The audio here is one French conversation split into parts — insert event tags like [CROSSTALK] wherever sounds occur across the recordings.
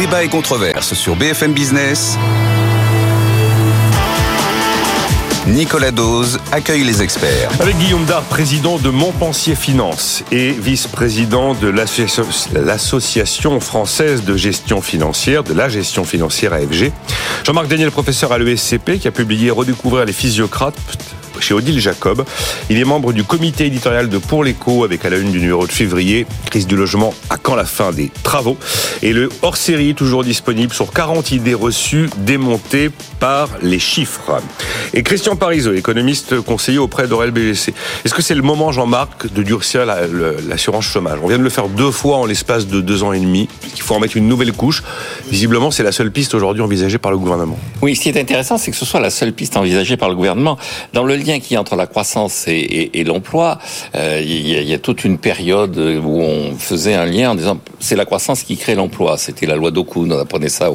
Débat et controverse sur BFM Business. Nicolas Dose accueille les experts. Avec Guillaume Dard, président de Montpensier Finance et vice-président de l'Association française de gestion financière, de la gestion financière AFG. Jean-Marc Daniel, professeur à l'ESCP, qui a publié Redécouvrir les physiocrates chez Odile Jacob. Il est membre du comité éditorial de Pour l'écho avec à la une du numéro de février, crise du logement à quand la fin des travaux. Et le hors-série toujours disponible sur 40 idées reçues démontées par les chiffres. Et Christian Parizeau, économiste conseiller auprès d'Aurel BGC. Est-ce que c'est le moment, Jean-Marc, de durcir l'assurance chômage? On vient de le faire deux fois en l'espace de deux ans et demi. Il faut en mettre une nouvelle couche. Visiblement, c'est la seule piste aujourd'hui envisagée par le gouvernement. Oui, ce qui est intéressant, c'est que ce soit la seule piste envisagée par le gouvernement. Dans le lien qui entre la croissance et, l'emploi, euh, il, y a, toute une période où on faisait un lien en disant c'est la croissance qui crée l'emploi. C'était la loi d'Okun, on apprenait ça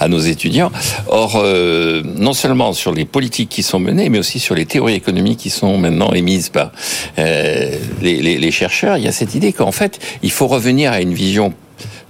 à nos étudiants. Or, euh, non seulement sur les politiques qui sont menées, mais aussi sur les théories économiques qui sont maintenant émises par euh, les chercheurs, il y a cette idée qu'en fait, il faut revenir à une vision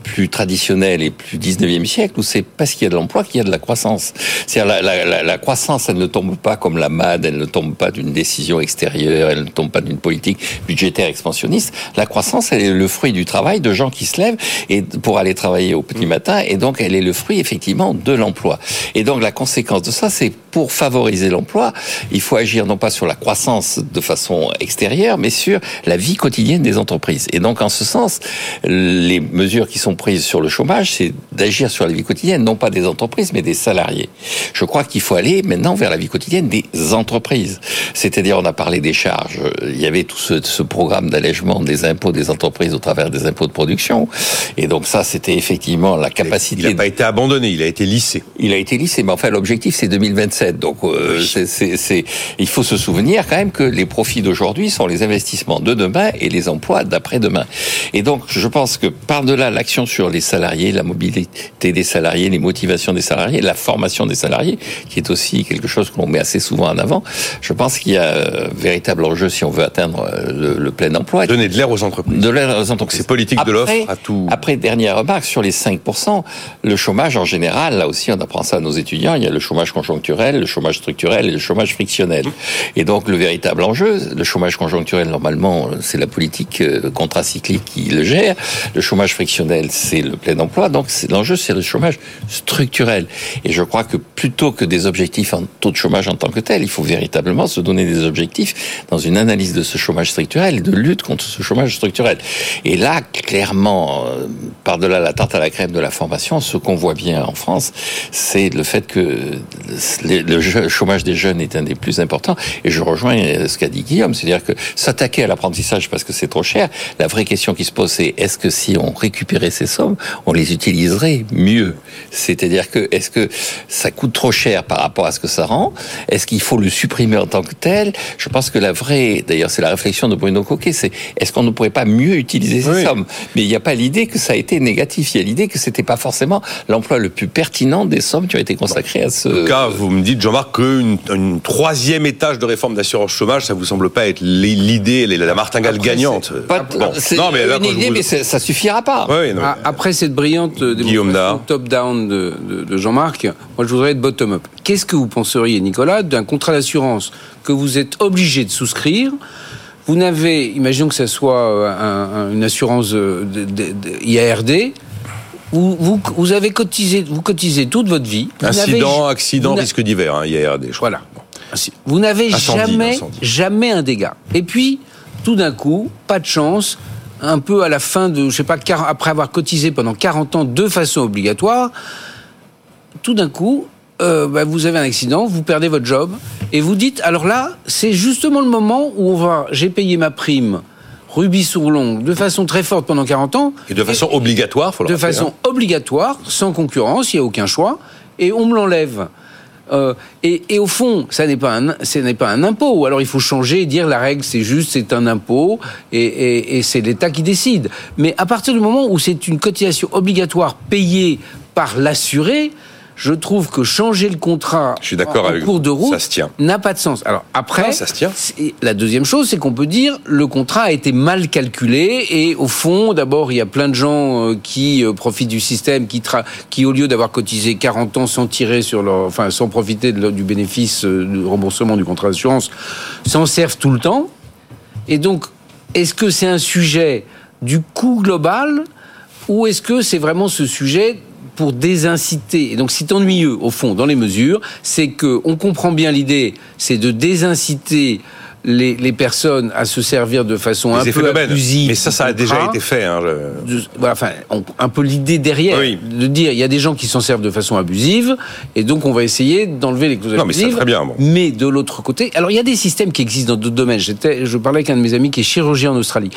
plus traditionnel et plus 19e siècle où c'est parce qu'il y a de l'emploi qu'il y a de la croissance. C'est-à-dire la, la, la, croissance, elle ne tombe pas comme la MAD, elle ne tombe pas d'une décision extérieure, elle ne tombe pas d'une politique budgétaire expansionniste. La croissance, elle est le fruit du travail de gens qui se lèvent et pour aller travailler au petit matin et donc elle est le fruit effectivement de l'emploi. Et donc la conséquence de ça, c'est pour favoriser l'emploi, il faut agir non pas sur la croissance de façon extérieure, mais sur la vie quotidienne des entreprises. Et donc en ce sens, les mesures qui sont sur le chômage, c'est d'agir sur la vie quotidienne, non pas des entreprises, mais des salariés. Je crois qu'il faut aller maintenant vers la vie quotidienne des entreprises. C'est-à-dire, on a parlé des charges. Il y avait tout ce, ce programme d'allègement des impôts des entreprises au travers des impôts de production. Et donc ça, c'était effectivement la capacité. Il n'a pas été abandonné, il a été lissé. Il a été lissé, mais enfin, l'objectif, c'est 2027. Donc, euh, c'est, il faut se souvenir quand même que les profits d'aujourd'hui sont les investissements de demain et les emplois d'après-demain. Et donc, je pense que par-delà l'action sur les salariés, la mobilité des salariés, les motivations des salariés, la formation des salariés, qui est aussi quelque chose qu'on met assez souvent en avant. Je pense qu'il y a un euh, véritable enjeu si on veut atteindre euh, le, plein emploi. Donner de l'air aux entreprises. De l'air aux entreprises. C'est politique de l'offre à tout. Après, dernière remarque, sur les 5%, le chômage en général, là aussi on apprend ça à nos étudiants, il y a le chômage conjoncturel, le chômage structurel et le chômage frictionnel. Et donc le véritable enjeu, le chômage conjoncturel, normalement, c'est la politique euh, contracyclique qui le gère. Le chômage frictionnel, c'est le plein emploi. Donc l'enjeu, c'est le chômage structurel. Et je crois que plutôt que des objectifs en taux de chômage en tant que tel, il faut véritablement se donner des objectifs dans une analyse de ce chômage structurel de lutte contre ce chômage structurel. Et là, clairement, euh, par-delà la tarte à la crème de la formation, ce qu'on voit bien en France, c'est le fait que le chômage des jeunes est un des plus importants. Et je rejoins ce qu'a dit Guillaume, c'est-à-dire que s'attaquer à l'apprentissage parce que c'est trop cher, la vraie question qui se pose, c'est est-ce que si on récupérait ces sommes, on les utiliserait mieux. C'est-à-dire que est-ce que ça coûte trop cher par rapport à ce que ça rend? Est-ce qu'il faut le supprimer en tant que tel? Je pense que la vraie, d'ailleurs, c'est la réflexion de Bruno Coquet, c'est est-ce qu'on ne pourrait pas mieux utiliser ces sommes? Mais il n'y a pas l'idée que ça a été négatif. Il y a l'idée que c'était pas forcément l'emploi le plus pertinent des sommes qui ont été consacrées à ce. En tout cas, vous me dites, Jean-Marc, qu'une une troisième étage de réforme d'assurance chômage, ça vous semble pas être l'idée, la martingale gagnante Non, mais une idée, mais ça suffira pas. Ah, après cette brillante démonstration top-down de, Jean-Marc, moi je voudrais être bottom-up. Qu'est-ce que vous penseriez, Nicolas, d'un contrat d'assurance que vous êtes obligé de souscrire? Vous n'avez, imaginons que ce soit euh, une assurance euh, IARD, vous, vous, avez cotisé, vous cotisez toute votre vie. Incident, accident, risque divers, hein, IARD. Je voilà. Vous n'avez jamais, jamais un dégât. Et puis, tout d'un coup, pas de chance, un peu à la fin de, je sais pas, après avoir cotisé pendant 40 ans de façon obligatoire, tout d'un coup, euh, bah, vous avez un accident, vous perdez votre job, et vous dites, alors là, c'est justement le moment où on va, j'ai payé ma prime rubis sur l'ongle de façon très forte pendant 40 ans. Et de façon obligatoire, faut le De façon hein. obligatoire, sans concurrence, il n'y a aucun choix, et on me l'enlève. Euh, et, au fond, ça n'est pas un, ce n'est pas un impôt. Alors il faut changer et dire la règle, c'est juste, c'est un impôt et, c'est l'État qui décide. Mais à partir du moment où c'est une cotisation obligatoire payée par l'assuré, je trouve que changer le contrat je suis d'accord en, cours de route n'a pas de sens. Alors après, ça se tient. la deuxième chose, c'est qu'on peut dire le contrat a été mal calculé et au fond, d'abord, il y a plein de gens euh, qui euh, profitent du système, qui, qui au lieu d'avoir cotisé 40 ans sans tirer sur leur, enfin, sans profiter du bénéfice euh, du remboursement du contrat d'assurance, s'en servent tout le temps. Et donc, est-ce que c'est un sujet du coût global ou est-ce que c'est vraiment ce sujet pour désinciter. Et donc, c'est ennuyeux, au fond, dans les mesures, c'est que on comprend bien l'idée, c'est de désinciter les, les, personnes à se servir de façon un peu abusive. Mais ça, ça a déjà été fait. Hein, voilà, enfin, un peu l'idée derrière de dire il y a des gens qui s'en servent de façon abusive et donc on va essayer d'enlever les causes abusives. Mais, très bien, mais de l'autre côté, alors il y a des systèmes qui existent dans d'autres domaines. J'étais, je parlais avec un de mes amis qui est chirurgien en Australie.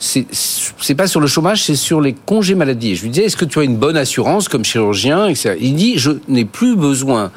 C'est, c'est pas sur le chômage, c'est sur les congés maladie. je lui disais est-ce que tu as une bonne assurance comme chirurgien Il dit je n'ai plus besoin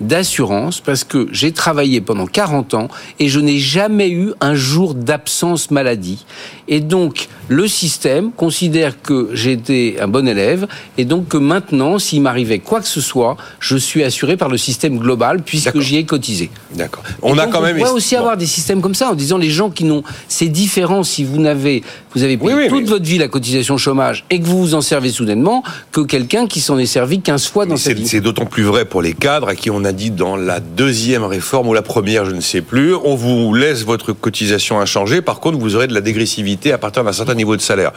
d'assurance parce que j'ai travaillé pendant 40 ans et je n'ai jamais eu un jour d'absence maladie. Et donc, le système considère que j'étais un bon élève et donc que maintenant, s'il m'arrivait quoi que ce soit, je suis assuré par le système global puisque j'y ai cotisé. D'accord. On a quand même. On pourrait aussi avoir des systèmes comme ça en disant les gens qui n'ont. C'est différent si vous n'avez. Vous avez payé toute votre vie la cotisation chômage et que vous vous en servez soudainement que quelqu'un qui s'en est servi 15 fois dans sa vie. C'est d'autant plus vrai pour les cadres à qui on dit dans la deuxième réforme ou la première, je ne sais plus, on vous laisse votre cotisation inchangée. Par contre, vous aurez de la dégressivité à partir d'un certain niveau de salaire.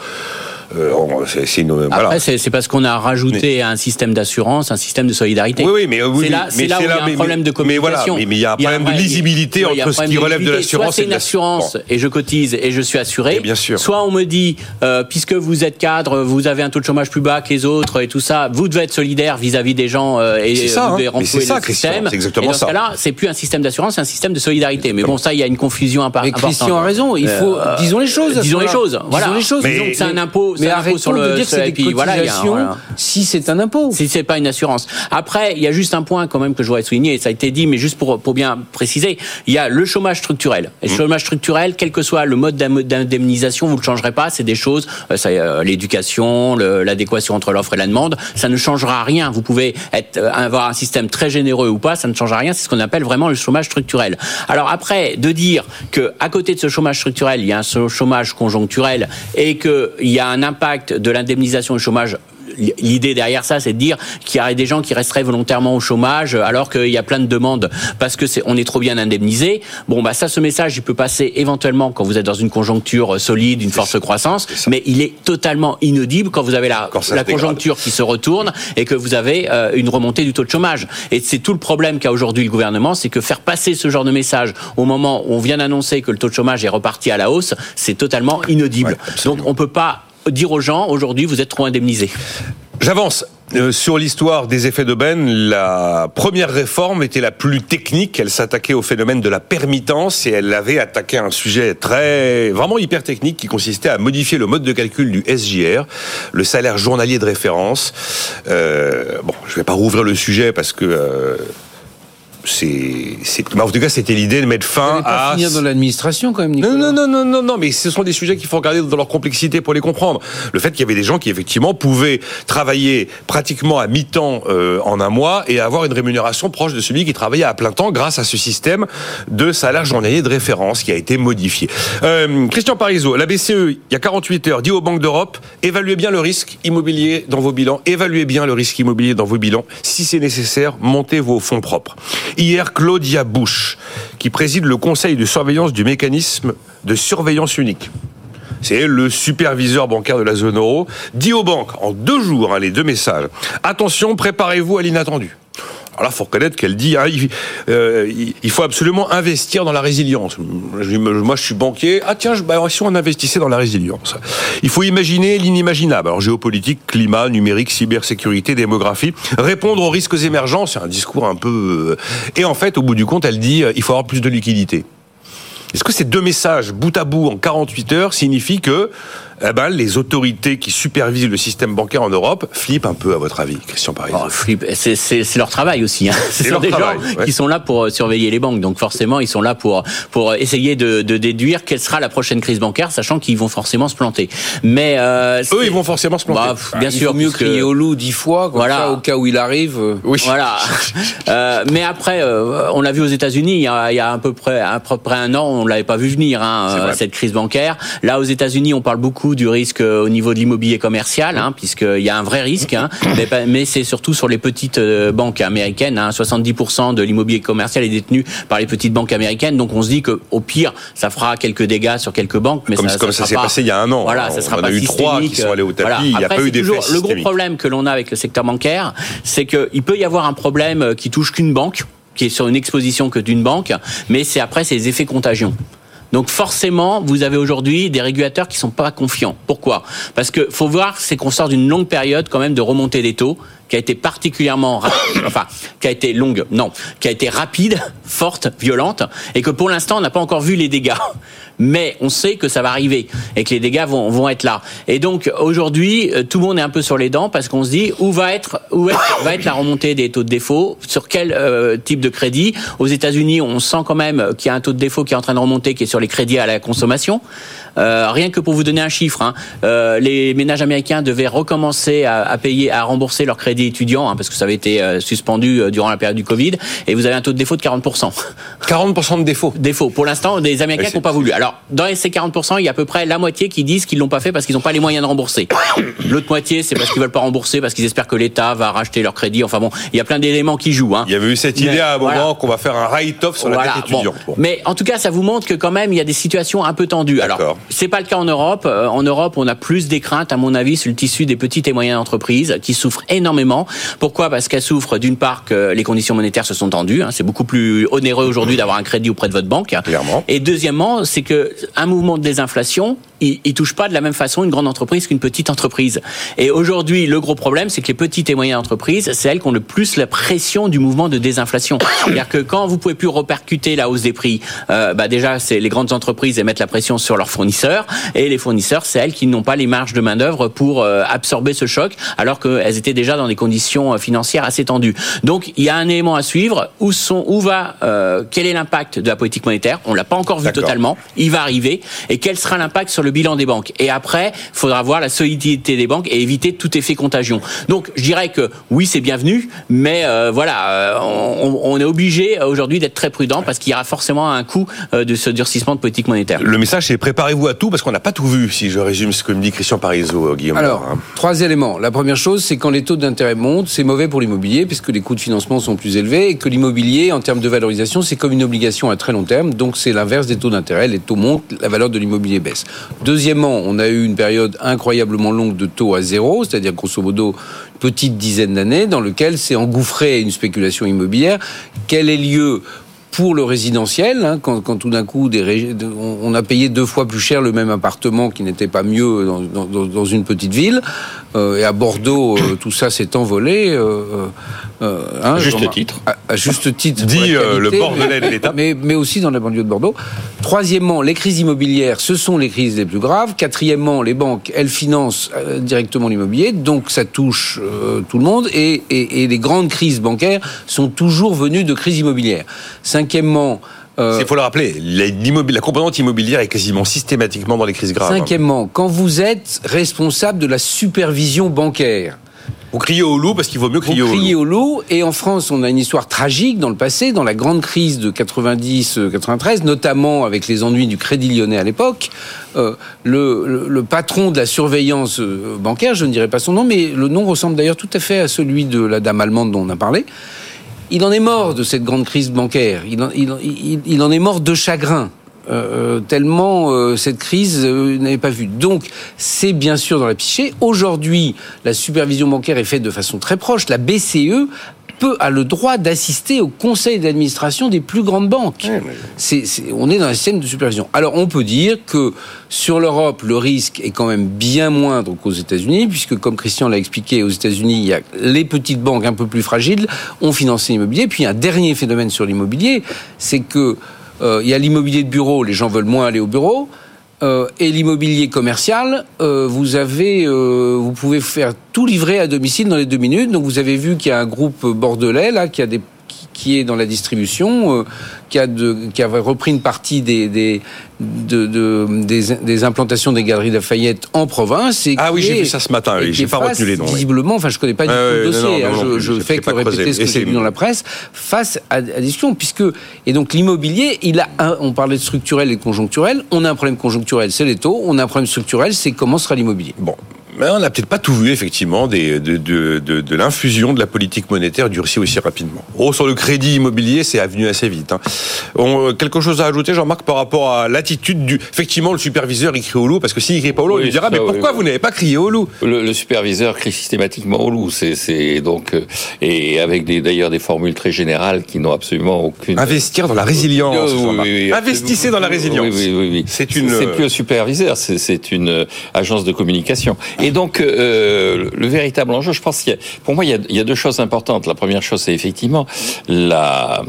Euh, c'est Après, c'est parce qu'on a rajouté un système d'assurance, un système de solidarité. Oui, oui, mais oui, c'est là, mais là où il y a un problème de communication. Mais, voilà, mais, il y a un problème de lisibilité entre ce qui relève de l'assurance une assurance et je cotise et je suis assuré. bien sûr. Soit on me dit, euh, puisque vous êtes cadre, vous avez un taux de chômage plus bas que les autres et tout ça, vous devez être solidaire vis-à-vis des gens euh, et ça, vous devez hein. renflouer le système. C'est exactement et dans ce cas-là, c'est plus un système d'assurance, c'est un système de solidarité. Mais bon, ça, il y a une confusion importante. Mais Christian a raison. Il faut, disons les choses. Disons les choses. Voilà. Disons les choses. C'est un impôt, sur le dire que c'est des cotisations si c'est un impôt. Si c'est pas une assurance. Après, il y a juste un point quand même que je voudrais souligner, et ça a été dit, mais juste pour, pour bien préciser, il y a le chômage structurel. Et le mmh. chômage structurel, quel que soit le mode d'indemnisation, vous ne le changerez pas, c'est des choses, euh, euh, l'éducation, l'adéquation entre l'offre et la demande, ça ne changera rien. Vous pouvez être, euh, avoir un système très généreux ou pas, ça ne changera rien, c'est ce qu'on appelle vraiment le chômage structurel. Alors après, de dire que à côté de ce chômage structurel, il y a un chômage conjoncturel et qu'il y a un impact de l'indemnisation du chômage l'idée derrière ça, c'est de dire qu'il y aurait des gens qui resteraient volontairement au chômage alors qu'il y a plein de demandes parce que c'est on est trop bien indemnisé. Bon bah ça, ce message, il peut passer éventuellement quand vous êtes dans une conjoncture solide, une forte croissance, mais il est totalement inaudible quand vous avez la, la conjoncture qui se retourne et que vous avez euh, une remontée du taux de chômage. Et c'est tout le problème qu'a aujourd'hui le gouvernement, c'est que faire passer ce genre de message au moment où on vient d'annoncer que le taux de chômage est reparti à la hausse, c'est totalement inaudible. Donc on peut pas dire aux gens aujourd'hui vous êtes trop indemnisés. J'avance. Euh, sur l'histoire des effets d'aubaine, la première réforme était la plus technique. Elle s'attaquait au phénomène de la permittance et elle avait attaqué un sujet très, vraiment hyper technique qui consistait à modifier le mode de calcul du SJR, le salaire journalier de référence. Euh, bon, je vais pas rouvrir le sujet parce que euh, c'est, en tout cas, c'était l'idée de mettre fin pas à. finir dans l'administration quand même. Nicolas. Non, non, non, non, non, mais ce sont des sujets qu'il faut regarder dans leur complexité pour les comprendre. Le fait qu'il y avait des gens qui effectivement pouvaient travailler pratiquement à mi-temps euh, en un mois et avoir une rémunération proche de celui qui travaillait à plein temps grâce à ce système de salaire journalier de référence qui a été modifié. Euh, Christian Parizeau, la BCE, il y a 48 heures, dit aux banques d'Europe évaluez bien le risque immobilier dans vos bilans, évaluez bien le risque immobilier dans vos bilans. Si c'est nécessaire, montez vos fonds propres. Hier, Claudia Bush, qui préside le conseil de surveillance du mécanisme de surveillance unique. C'est le superviseur bancaire de la zone euro, dit aux banques en deux jours, hein, les deux messages, attention, préparez-vous à l'inattendu. Alors là, faut reconnaître qu'elle dit, hein, euh, il, faut absolument investir dans la résilience. Moi, je suis banquier. Ah tiens, bah, si on investissait dans la résilience. Il faut imaginer l'inimaginable. Alors géopolitique, climat, numérique, cybersécurité, démographie, répondre aux risques émergents. C'est un discours un peu. Euh, et en fait, au bout du compte, elle dit, euh, il faut avoir plus de liquidité. Est-ce que ces deux messages, bout à bout, en 48 heures, signifient que eh ben, les autorités qui supervisent le système bancaire en Europe flippent un peu, à votre avis, Christian Paris oh, C'est leur travail aussi. Hein. Ce sont des gens qui sont là pour euh, surveiller les banques. Donc forcément, ils sont là pour, pour essayer de, de déduire quelle sera la prochaine crise bancaire, sachant qu'ils vont forcément se planter. Mais euh, Eux, ils vont forcément se planter. Bah, bien sûr. mieux crier au loup dix fois, voilà. au cas où il arrive. Euh. Oui. Voilà. [LAUGHS] euh, mais après, euh, on l'a vu aux États-Unis, il, y a, il y a à peu près, à peu près un an, on l'avait pas vu venir, hein, cette crise bancaire. Là, aux États-Unis, on parle beaucoup du risque au niveau de l'immobilier commercial, hein, puisqu'il y a un vrai risque, hein, [COUGHS] mais, mais c'est surtout sur les petites banques américaines. Hein, 70% de l'immobilier commercial est détenu par les petites banques américaines. Donc on se dit que au pire, ça fera quelques dégâts sur quelques banques, mais comme ça, comme ça, s'est passé il y a un an. Voilà, ça sera on pas a eu trois qui sont allés au tapis. Il n'y a pas eu d'effet Le gros problème que l'on a avec le secteur bancaire, c'est qu'il peut y avoir un problème qui touche qu'une banque, qui est sur une exposition que d'une banque, mais c'est après ces effets contagion. Donc forcément, vous avez aujourd'hui des régulateurs qui sont pas confiants. Pourquoi? Parce que faut voir, c'est qu'on sort d'une longue période quand même de remontée des taux qui a été particulièrement, [COUGHS] enfin, qui a été longue, non, qui a été rapide, forte, violente, et que pour l'instant, on n'a pas encore vu les dégâts. Mais on sait que ça va arriver et que les dégâts vont, vont être là. Et donc aujourd'hui, euh, tout le monde est un peu sur les dents parce qu'on se dit où va être où va être la remontée des taux de défaut, sur quel euh, type de crédit? Aux États-Unis, on sent quand même qu'il y a un taux de défaut qui est en train de remonter, qui est sur les crédits à la consommation. Euh, rien que pour vous donner un chiffre, hein, euh, les ménages américains devaient recommencer à, à, payer, à rembourser leur crédit étudiant, hein, parce que ça avait été euh, suspendu euh, durant la période du Covid, et vous avez un taux de défaut de 40%. 40% de défaut Défaut. Pour l'instant, des Américains n'ont pas voulu. Alors, dans ces 40%, il y a à peu près la moitié qui disent qu'ils l'ont pas fait parce qu'ils n'ont pas les moyens de rembourser. L'autre moitié, c'est parce qu'ils veulent pas rembourser, parce qu'ils espèrent que l'État va racheter leur crédit. Enfin bon, il y a plein d'éléments qui jouent. Hein. Il y avait eu cette idée à un moment qu'on va faire un write-off sur la dette étudiante. Mais en tout cas, ça vous montre que quand même, il y a des situations un peu tendues. Alors, c'est pas le cas en Europe. Euh, en Europe, on a plus des craintes, à mon avis, sur le tissu des petites et moyennes entreprises qui souffrent énormément. Pourquoi? Parce qu'elles souffrent d'une part que les conditions monétaires se sont tendues. Hein. c'est beaucoup plus onéreux aujourd'hui d'avoir un crédit auprès de votre banque. Clairement. Et deuxièmement, c'est que un mouvement de désinflation, il, il touche pas de la même façon une grande entreprise qu'une petite entreprise. Et aujourd'hui, le gros problème, c'est que les petites et moyennes entreprises, c'est elles qui ont le plus la pression du mouvement de désinflation. C'est-à-dire que quand vous pouvez plus repercuter la hausse des prix, euh, bah déjà, c'est les grandes entreprises mettent la pression sur leurs fournisseurs et les fournisseurs, c'est elles qui n'ont pas les marges de main d'œuvre pour euh, absorber ce choc, alors qu'elles étaient déjà dans des conditions euh, financières assez tendues. Donc, il y a un élément à suivre. Où sont, où va, euh, quel est l'impact de la politique monétaire? On l'a pas encore vu totalement. Il va arriver. Et quel sera l'impact sur le bilan des banques Et après, il faudra voir la solidité des banques et éviter tout effet contagion. Donc, je dirais que oui, c'est bienvenu, mais voilà, on, on, est obligé aujourd'hui d'être très prudent parce qu'il y aura forcément un coût de ce durcissement de politique monétaire. Le message, c'est préparez-vous à tout parce qu'on n'a pas tout vu, si je résume ce que me dit Christian Parizeau, euh, Guillaume. Alors, hein. trois éléments. La première chose, c'est quand les taux d'intérêt montent, c'est mauvais pour l'immobilier, puisque les coûts de financement sont plus élevés, et que l'immobilier, en termes de valorisation, c'est comme une obligation à très long terme, donc c'est l'inverse des taux d'intérêt. Les taux montent, la valeur de l'immobilier baisse. Deuxièmement, on a eu une période incroyablement longue de taux à zéro, c'est-à-dire grosso modo une petite dizaine d'années, dans lequel s'est engouffré une spéculation immobilière. Quel est lieu pour le résidentiel, hein, quand, quand, tout d'un coup des, on a payé deux fois plus cher le même appartement qui n'était pas mieux dans, dans, dans, une petite ville, euh, et à Bordeaux, euh, [COUGHS] tout ça s'est envolé. Euh, euh hein, juste titre. À, juste titre. Dit le Bordelais de l'État. [LAUGHS] Mais, mais aussi dans la banlieue de Bordeaux. Troisièmement, les crises immobilières, ce sont les crises les plus graves. Quatrièmement, les banques, elles financent directement l'immobilier, donc ça touche tout le monde. Et, et, et les grandes crises bancaires sont toujours venues de crises immobilières. Cinquièmement, euh, Il faut le rappeler, la composante immobilière est quasiment systématiquement dans les crises graves. Cinquièmement, quand vous êtes responsable de la supervision bancaire, vous criez au loup parce qu'il vaut mieux crier Vous criez au loup. Et en France, on a une histoire tragique dans le passé, dans la grande crise de 90-93, notamment avec les ennuis du Crédit Lyonnais à l'époque. Euh, le, le, le, patron de la surveillance euh, bancaire, je ne dirais pas son nom, mais le nom ressemble d'ailleurs tout à fait à celui de la dame allemande dont on a parlé il en est mort de cette grande crise bancaire. Il en, est mort de chagrin. Euh, euh tellement euh, cette crise n'avait pas vu. Donc, c'est bien sûr dans la psyché. Aujourd'hui, la supervision bancaire est faite de façon très proche. La BCE peut a le droit d'assister au conseil d'administration des plus grandes banques. on est dans un système de supervision. Alors on peut dire que sur l'Europe, le risque est quand même bien moindre qu'aux États-Unis, puisque comme Christian l'a expliqué, aux États-Unis, il y a les petites banques un peu plus fragiles ont financé l'immobilier. Puis un dernier phénomène sur l'immobilier, c'est que euh, il y a l'immobilier de bureau, les gens veulent moins aller au bureau. Euh, et l'immobilier commercial, euh, vous avez, euh, vous pouvez faire tout livrer à domicile dans les deux minutes. Donc vous avez vu qu'il y a un groupe bordelais là qui a des qui est dans la distribution, euh, qui, a de, qui avait repris une partie des, des, de, de, des, des, implantations des galeries Lafayette en province. Et ah oui, j'ai vu ça ce matin, j'ai pas retenu les noms. Visiblement, enfin, je connais pas du tout le dossier, hein, je, je fais que répéter ce que j'ai lu dans la presse, face à, à la discussion, puisque, et donc l'immobilier, il a un, on parlait de structurel et de conjoncturel, on a un problème conjoncturel, c'est les taux, on a un problème structurel, c'est comment sera l'immobilier. Bon, mais on n'a peut-être pas tout vu, effectivement, des, de, de, de, de l'infusion de la politique monétaire durcie aussi rapidement. Oh, sur le crédit immobilier, c'est venu assez vite. Hein. On, quelque chose à ajouter, Jean-Marc, par rapport à l'attitude du... Effectivement, le superviseur, il crie au loup, parce que s'il crie pas au loup, oui, lui dira, mais pourquoi oui. vous n'avez pas crié au loup? Le, le, superviseur crie systématiquement au loup. C'est donc... Euh, et avec d'ailleurs des, formules très générales qui n'ont absolument aucune... Investir dans la résilience, oui, Investissez dans la résilience. Oui, oui, oui. C'est une... C'est plus un superviseur, c'est une euh, agence de communication. Et donc, euh, le véritable enjeu, je pense qu'il y a, pour moi, il y, a, il y, a, deux choses importantes. La première chose, c'est effectivement la,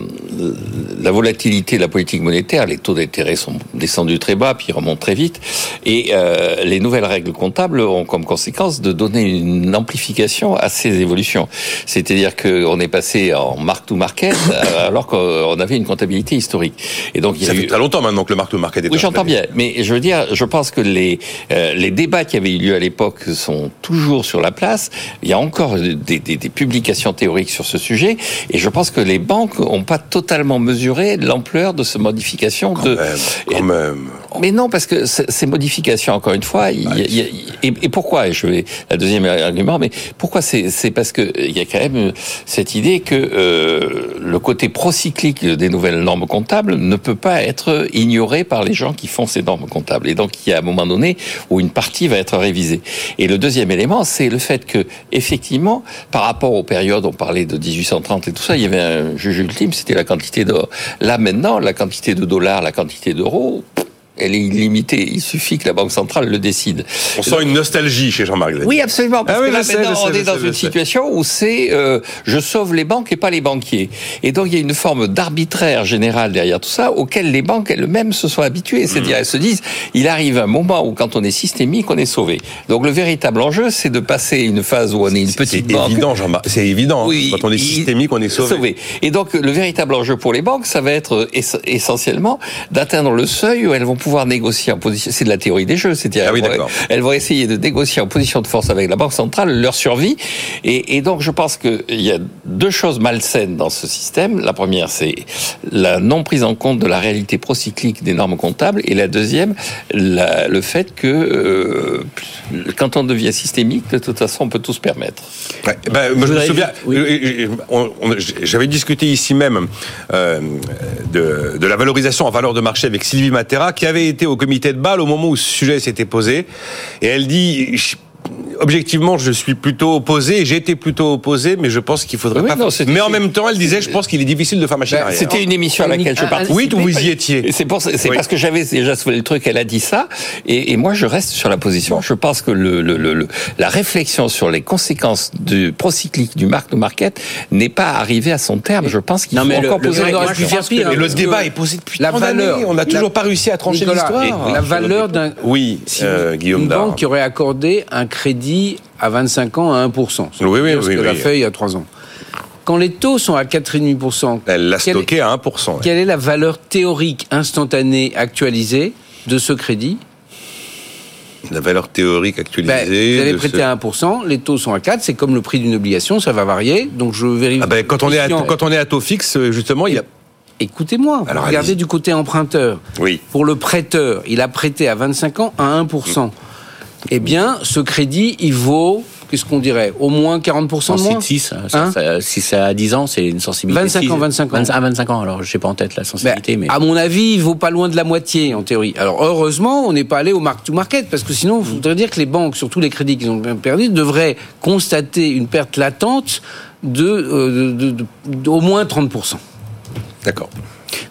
la volatilité de la politique monétaire. Les taux d'intérêt sont descendus très bas, puis remontent très vite. Et euh, les nouvelles règles comptables ont comme conséquence de donner une amplification à ces évolutions. C'est-à-dire qu'on est passé en mark-to-market alors qu'on avait une comptabilité historique. Et donc, il Ça fait eu... très longtemps maintenant que le mark-to-market est Oui, j'entends bien. Mais je veux dire, je pense que les, euh, les débats qui avaient eu lieu à l'époque sont toujours sur la place. Il y a encore des, des, des, publications théoriques sur ce sujet, et je pense que les banques n'ont pas totalement mesuré l'ampleur de ces modifications. Quand de... même, quand même. Mais non, parce que ces modifications, encore une fois, il y a, il y a, et, et, pourquoi Et je vais la deuxième argument, mais pourquoi C'est parce que il y a quand même cette idée que euh, le côté procyclique des nouvelles normes comptables ne peut pas être ignoré par les gens qui font ces normes comptables. Et donc, il y a un moment donné où une partie va être révisée. Et le deuxième élément, c'est le fait que, effectivement, par rapport aux périodes, on parlait de 1830 et tout ça, il y avait un juge ultime, c'était la quantité d'or. Là, maintenant, la quantité de dollars, la quantité d'euros, elle est illimitée. Il suffit que la Banque centrale le décide. On sent une nostalgie chez Jean-Marc. Oui, absolument. Parce ah oui, que là, sais, maintenant, on sais, est dans une situation où c'est euh, je sauve les banques et pas les banquiers. Et donc, il y a une forme d'arbitraire général derrière tout ça, auquel les banques elles-mêmes se sont habituées. C'est-à-dire, elles se disent, il arrive un moment où, quand on est systémique, on est sauvé. Donc, le véritable enjeu, c'est de passer une phase où on est une petite banque. C'est évident, Jean-Marc. C'est évident. Oui, quand on est systémique, on est sauvé. sauvé. Et donc, le véritable enjeu pour les banques, ça va être essentiellement d'atteindre le seuil où elles vont pouvoir négocier en position. C'est de la théorie des jeux, c'est-à-dire ah oui, elles, vont, elles vont essayer de négocier en position de force avec la banque centrale leur survie. Et, et donc je pense qu'il y a deux choses malsaines dans ce système. La première, c'est la non prise en compte de la réalité procyclique des normes comptables, et la deuxième, la, le fait que euh, quand on devient systémique, de toute façon, on peut tout se permettre. Ouais, ben, moi, je, je me souviens, oui. j'avais discuté ici même euh, de, de la valorisation en valeur de marché avec Sylvie Matera, qui avait été au comité de Bâle au moment où ce sujet s'était posé. Et elle dit, objectivement, je suis plutôt opposé. J'ai été plutôt opposé, mais je pense qu'il faudrait oui, pas. Non, mais en même temps, elle disait, je pense qu'il est difficile de faire machine arrière. C'était une émission à laquelle je participais. Oui, vous y étiez. C'est pour, c'est oui. parce que j'avais déjà soulevé le truc. Elle a dit ça, et, et, moi, je reste sur la position. Je pense que le, le, le, la réflexion sur les conséquences du procyclique du mark to market n'est pas arrivée à son terme. Je pense qu'il faut mais encore le, poser le, la question. Mais le débat est posé depuis la valeur. On n'a toujours pas réussi à trancher l'histoire. La valeur d'un. Oui, euh, Guillaume. Une banque qui aurait accordé un crédit à 25 ans à 1%. Oui, oui, oui. Ce oui, qu'elle a oui. fait il y a 3 ans. Quand les taux sont à 4,5%, elle l'a stocké est, à 1%. Ouais. Quelle est la valeur théorique instantanée actualisée de ce crédit? La valeur théorique actualisée. Ben, vous allez prêter ce... à 1%, les taux sont à 4, c'est comme le prix d'une obligation, ça va varier. Donc je vérifie. Ah ben, quand, on est à, quand on est à taux fixe, justement, il y a. Écoutez-moi, regardez du côté emprunteur. Oui. Pour le prêteur, il a prêté à 25 ans à 1%. Mmh. Eh bien, ce crédit, il vaut qu'est-ce qu'on dirait Au moins 40% de moins 6, hein si c'est à 10 ans, c'est une sensibilité. 25 ans, 25 ans. À 25 ans, alors je sais pas en tête la sensibilité. Ben, mais... À mon avis, il vaut pas loin de la moitié, en théorie. Alors, heureusement, on n'est pas allé au mark-to-market, parce que sinon, il faudrait dire que les banques, sur tous les crédits qu'ils ont perdus, devraient constater une perte latente de, euh, de, de, de au moins 30%. D'accord.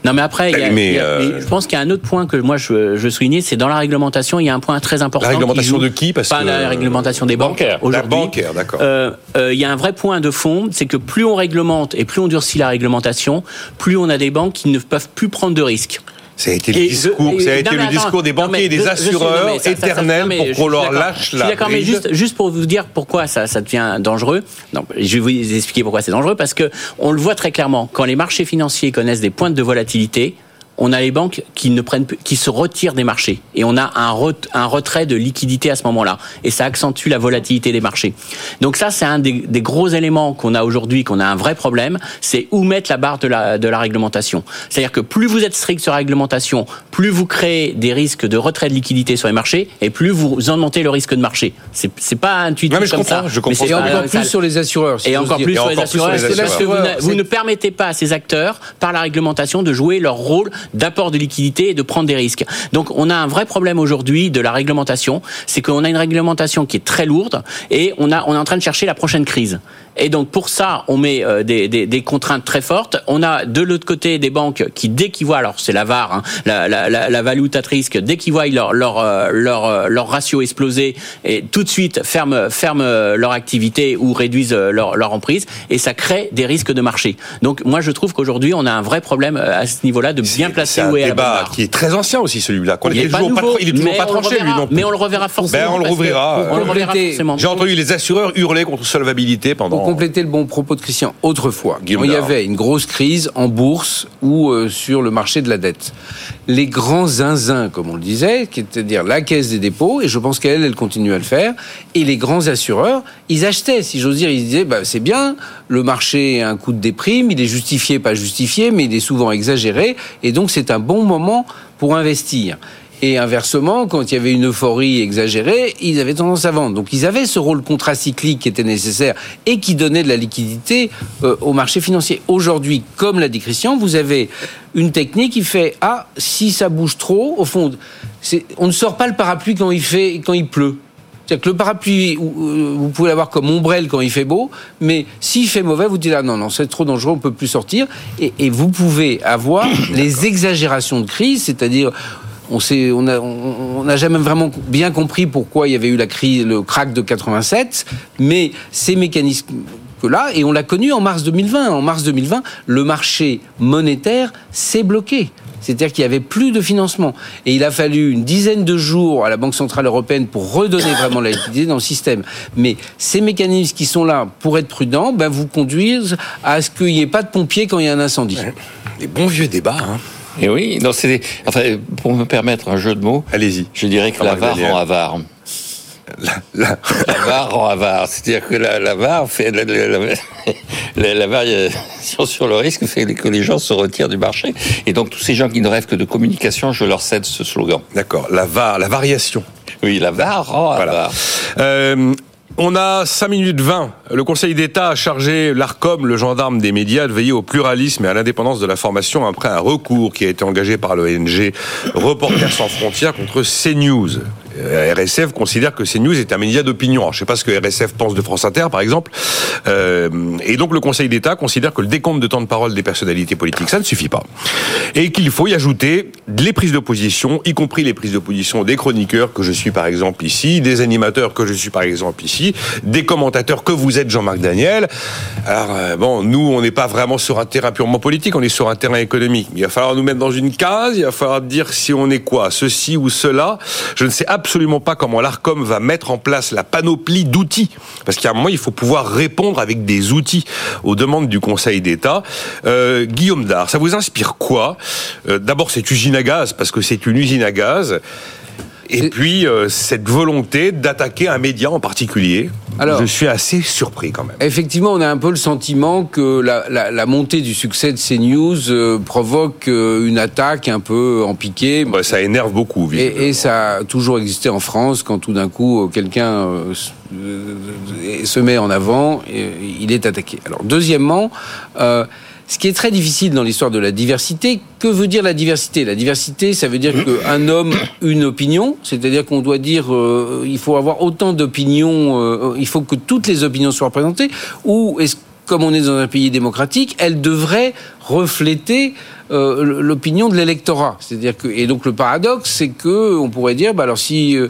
Non, mais après, il y a, mais, il y a, euh... je pense qu'il y a un autre point que moi je, je soulignais, c'est dans la réglementation, il y a un point très important. La réglementation qui joue, de qui? Parce Pas que... la réglementation des banques. Aujourd'hui, d'accord. Euh, euh, il y a un vrai point de fond, c'est que plus on réglemente et plus on durcit la réglementation, plus on a des banques qui ne peuvent plus prendre de risques. Ça a été le discours, ça a été le discours des banquiers et des assureurs éternels pour qu'on leur lâche la. D'accord, mais juste, juste pour vous dire pourquoi ça, ça devient dangereux. Non, je vais vous expliquer pourquoi c'est dangereux parce que on le voit très clairement quand les marchés financiers connaissent des pointes de volatilité on a les banques qui ne prennent qui se retirent des marchés et on a un, un retrait de liquidité à ce moment-là et ça accentue la volatilité des marchés. Donc ça c'est un des, gros éléments qu'on a aujourd'hui, qu'on a un vrai problème, c'est où mettre la barre de la de la réglementation. C'est-à-dire que plus vous êtes strict sur la réglementation, plus vous créez des risques de retrait de liquidité sur les marchés et plus vous augmentez le risque de marché. C'est pas intuitif comme ça. Je comprends. et encore plus sur les assureurs. et encore plus sur les assureurs, parce que vous ne permettez pas à ces acteurs par la réglementation de jouer leur rôle d'apport de liquidité et de prendre des risques. Donc on a un vrai problème aujourd'hui de la réglementation, c'est qu'on a une réglementation qui est très lourde et on, a, on est en train de chercher la prochaine crise. Et donc pour ça, on met euh, des, des, des contraintes très fortes. On a de l'autre côté des banques qui, dès qu'ils voient, alors c'est la VAR, hein, la, la, la, la value at risque, dès qu'ils voient leur, leur, euh, leur, euh, leur ratio exploser, et tout de suite ferment, ferment leur activité ou réduisent leur, leur emprise, et ça crée des risques de marché. Donc moi je trouve qu'aujourd'hui on a un vrai problème à ce niveau-là de bien placer où est un débat qui est très ancien aussi celui-là. Il, est toujours pas, il est toujours pas tranché lui non plus. Mais on le reverra forcément. Ben, on le rouvrira. J'ai entendu les assureurs hurler contre solvabilité pendant compléter le bon propos de Christian, autrefois, il y avait une grosse crise en bourse ou euh, sur le marché de la dette, les grands zinzins, comme on le disait, c'est-à-dire la caisse des dépôts, et je pense qu'elle, elle continue à le faire, et les grands assureurs, ils achetaient, si j'ose dire, ils disaient, bah, c'est bien, le marché a un coût de déprime, il est justifié, pas justifié, mais il est souvent exagéré, et donc c'est un bon moment pour investir. Et inversement, quand il y avait une euphorie exagérée, ils avaient tendance à vendre. Donc ils avaient ce rôle contracyclique qui était nécessaire et qui donnait de la liquidité euh, au marché financier. Aujourd'hui, comme l'a dit Christian, vous avez une technique qui fait ah si ça bouge trop, au fond, on ne sort pas le parapluie quand il fait quand il pleut. C'est-à-dire que le parapluie, euh, vous pouvez l'avoir comme ombrelle quand il fait beau, mais s'il fait mauvais, vous dites ah non non c'est trop dangereux, on peut plus sortir. Et, et vous pouvez avoir [COUGHS] les exagérations de crise, c'est-à-dire on n'a on, jamais vraiment bien compris pourquoi il y avait eu la crise, le crack de 87, mais ces mécanismes que là, et on l'a connu en mars 2020. En mars 2020, le marché monétaire s'est bloqué. C'est-à-dire qu'il n'y avait plus de financement. Et il a fallu une dizaine de jours à la Banque Centrale Européenne pour redonner [COUGHS] vraiment la liquidité dans le système. Mais ces mécanismes qui sont là pour être prudents, ben, vous conduisent à ce qu'il n'y ait pas de pompiers quand il y a un incendie. Les bons vieux débats. Hein. Et oui, non, c'est enfin, pour me permettre un jeu de mots. Allez-y. Je dirais que la VAR rend avare. La, la... la VAR rend avare. C'est-à-dire que la, la VAR fait la, la, variation sur le risque fait que les gens se retirent du marché. Et donc tous ces gens qui ne rêvent que de communication, je leur cède ce slogan. D'accord. La VAR, la variation. Oui, la VAR rend avare. Euh, on a 5 minutes 20. Le Conseil d'État a chargé l'ARCOM, le gendarme des médias, de veiller au pluralisme et à l'indépendance de la formation après un recours qui a été engagé par l'ONG Reporters sans frontières contre CNews. Euh, RSF considère que CNews est un média d'opinion. Je ne sais pas ce que RSF pense de France Inter, par exemple. Euh, et donc le Conseil d'État considère que le décompte de temps de parole des personnalités politiques, ça ne suffit pas. Et qu'il faut y ajouter les prises d'opposition, y compris les prises d'opposition des chroniqueurs que je suis par exemple ici, des animateurs que je suis par exemple ici, des commentateurs que vous êtes Jean-Marc Daniel. Alors euh, bon, nous on n'est pas vraiment sur un terrain purement politique, on est sur un terrain économique. Il va falloir nous mettre dans une case, il va falloir dire si on est quoi, ceci ou cela. Je ne sais absolument absolument pas comment l'ARCOM va mettre en place la panoplie d'outils. Parce qu'à un moment, il faut pouvoir répondre avec des outils aux demandes du Conseil d'État. Euh, Guillaume Dard, ça vous inspire quoi? Euh, D'abord, cette usine à gaz, parce que c'est une usine à gaz. Et puis, euh, cette volonté d'attaquer un média en particulier, Alors, je suis assez surpris quand même. Effectivement, on a un peu le sentiment que la, la, la montée du succès de CNews euh, provoque euh, une attaque un peu en piqué. Bah, ça énerve beaucoup. Et, et, ça a toujours existé en France, quand tout d'un coup, quelqu'un se met en avant, et il est attaqué. Alors, deuxièmement... Ce qui est très difficile dans l'histoire de la diversité, que veut dire la diversité? La diversité, ça veut dire qu'un homme, une opinion, c'est-à-dire qu'on doit dire, euh, il faut avoir autant d'opinions, euh, il faut que toutes les opinions soient représentées, ou est-ce comme on est dans un pays démocratique, elle devrait refléter euh, l'opinion de l'électorat. C'est-à-dire que et donc le paradoxe, c'est que on pourrait dire, bah alors si euh,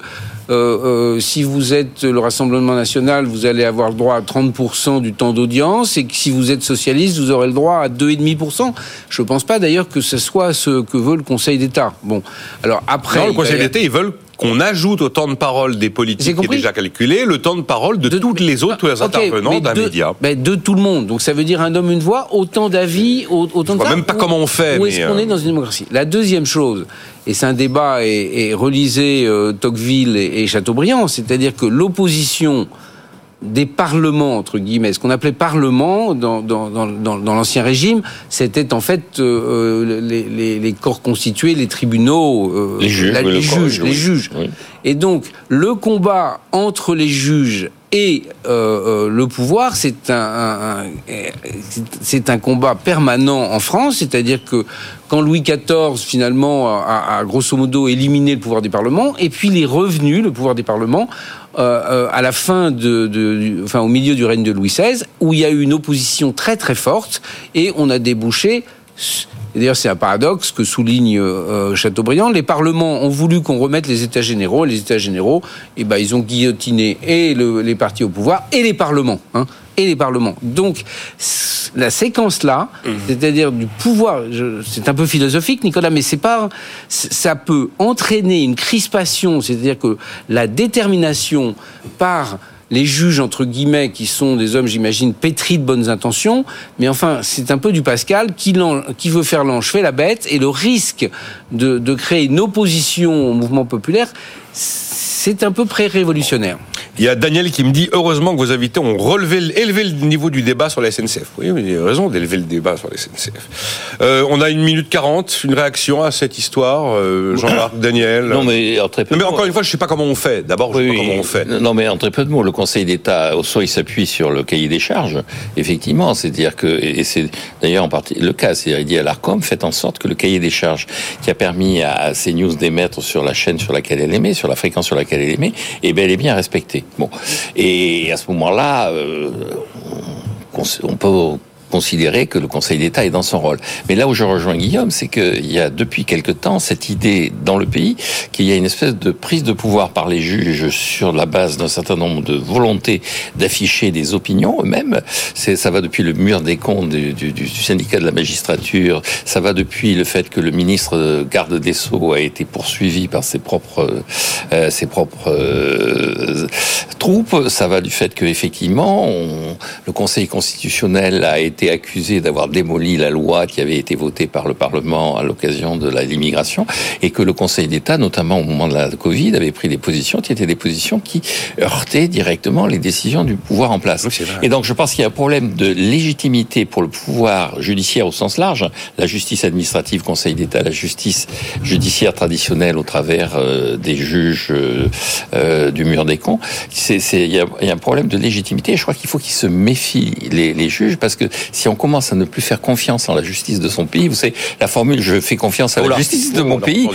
euh, si vous êtes le Rassemblement national, vous allez avoir le droit à 30% du temps d'audience, et que si vous êtes socialiste, vous aurez le droit à 2,5%. Je ne pense pas d'ailleurs que ce soit ce que veut le Conseil d'État. Bon, alors après... Non, le Conseil d'État, ils veulent qu'on ajoute au temps de parole des politiques qui est déjà calculé le temps de parole de, toutes les autres les intervenants d'un média. Ben de tout le monde. Donc ça veut dire un homme, une voix, autant d'avis, autant de... Je ne même pas comment on fait. Où est-ce qu'on est dans une démocratie? La deuxième chose, et c'est un débat, et, relisez euh, Tocqueville et, Chateaubriand, c'est-à-dire que l'opposition des parlements, entre guillemets, ce qu'on appelait parlement dans, dans, dans, dans l'ancien régime, c'était en fait euh, euh, les, les, les, corps constitués, les tribunaux, euh, les juges, les, juges les juges. Et donc, le combat entre les juges et euh, euh, le pouvoir, c'est un, c'est un combat permanent en France, c'est-à-dire que quand Louis XIV finalement a, grosso modo éliminé le pouvoir des parlements, et puis les revenus, le pouvoir des parlements, euh, à la fin de, enfin au milieu du règne de Louis XVI, où il y a eu une opposition très très forte, et on a débouché D'ailleurs, c'est un paradoxe que souligne euh, Chateaubriand. Les parlements ont voulu qu'on remette les États généraux. Les États généraux, eh ben, ils ont guillotiné et les partis au pouvoir et les parlements. Hein, et les parlements. Donc, la séquence là, mmh. c'est-à-dire du pouvoir, c'est un peu philosophique, Nicolas, mais c'est pas, ça peut entraîner une crispation, c'est-à-dire que la détermination par les juges, entre guillemets, qui sont des hommes, j'imagine, pétris de bonnes intentions, mais enfin, c'est un peu du Pascal qui, veut faire l'ange la bête, et le risque de, de créer une opposition au mouvement populaire, c'est un peu pré-révolutionnaire. Il y a Daniel qui me dit heureusement que vos invités ont relevé, élevé le niveau du débat sur la SNCF. Oui, mais il a raison d'élever le débat sur la SNCF. Euh, on a une minute quarante, une réaction à cette histoire. Euh, Jean-Marc, [COUGHS] Daniel. Non, mais en très peu non, mais encore une fois, je ne sais pas comment on fait. D'abord, je ne sais pas comment on fait. Non, mais en très peu de mots, le Conseil d'État, au soit il s'appuie sur le cahier des charges, effectivement. C'est-à-dire que, et c'est d'ailleurs en partie le cas, c'est-à-dire il dit à l'ARCOM, faites en sorte que le cahier des charges qui a permis à CNews d'émettre sur la chaîne sur laquelle elle émet, sur la fréquence sur laquelle elle émet, est bel et bien respecté. Bon. Et à ce moment-là, euh, on peut considérer que le Conseil d'État est dans son rôle. Mais là où je rejoins Guillaume, c'est qu'il y a depuis quelque temps cette idée dans le pays qu'il y a une espèce de prise de pouvoir par les juges sur la base d'un certain nombre de volontés d'afficher des opinions eux-mêmes. Ça va depuis le mur des comptes du, syndicat de la magistrature, ça va depuis le fait que le ministre garde des Sceaux a été poursuivi par ses propres, euh, ses propres euh, troupes, ça va du fait que effectivement le Conseil constitutionnel a été été accusé d'avoir démoli la loi qui avait été votée par le Parlement à l'occasion de l'immigration et que le Conseil d'État, notamment au moment de la Covid, avait pris des positions qui étaient des positions qui heurtaient directement les décisions du pouvoir en place. et donc je pense qu'il y a un problème de légitimité pour le pouvoir judiciaire au sens large, la justice administrative, Conseil d'État, la justice judiciaire traditionnelle au travers euh, des juges euh, euh, du mur des cons. Il y, a un problème de légitimité. Et je crois qu'il faut qu'ils se méfient les, les juges parce que si on commence à ne plus faire confiance en la justice de son pays, vous savez, la formule je fais confiance à la justice de mon pays,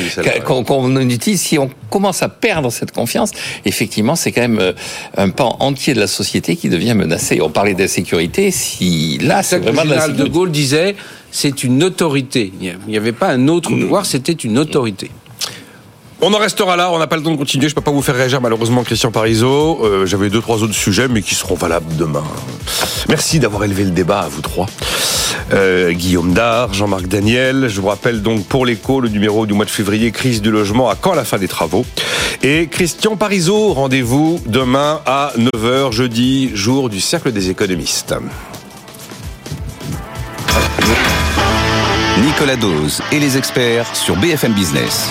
qu'on utilise, si on commence à perdre cette confiance, effectivement, c'est quand même euh, un pan entier de la société qui devient menacé. On parlait d'insécurité, si là, c'est vraiment de de Gaulle disait, c'est une autorité. Il n'y avait pas un autre pouvoir, c'était une autorité. On en restera là, on n'a pas le temps de continuer, je ne peux pas vous faire réagir malheureusement Christian Parizeau. Euh, j'avais deux, trois autres sujets, mais qui seront valables demain. Merci d'avoir élevé le débat à vous trois. Euh, Guillaume Dard, Jean-Marc Daniel, je vous rappelle donc pour l'écho, le numéro du mois de février, crise du logement, à quand la fin des travaux Et Christian Parizeau, rendez-vous demain à 9h, jeudi, jour du Cercle des économistes. Nicolas Dose et les experts sur BFM Business.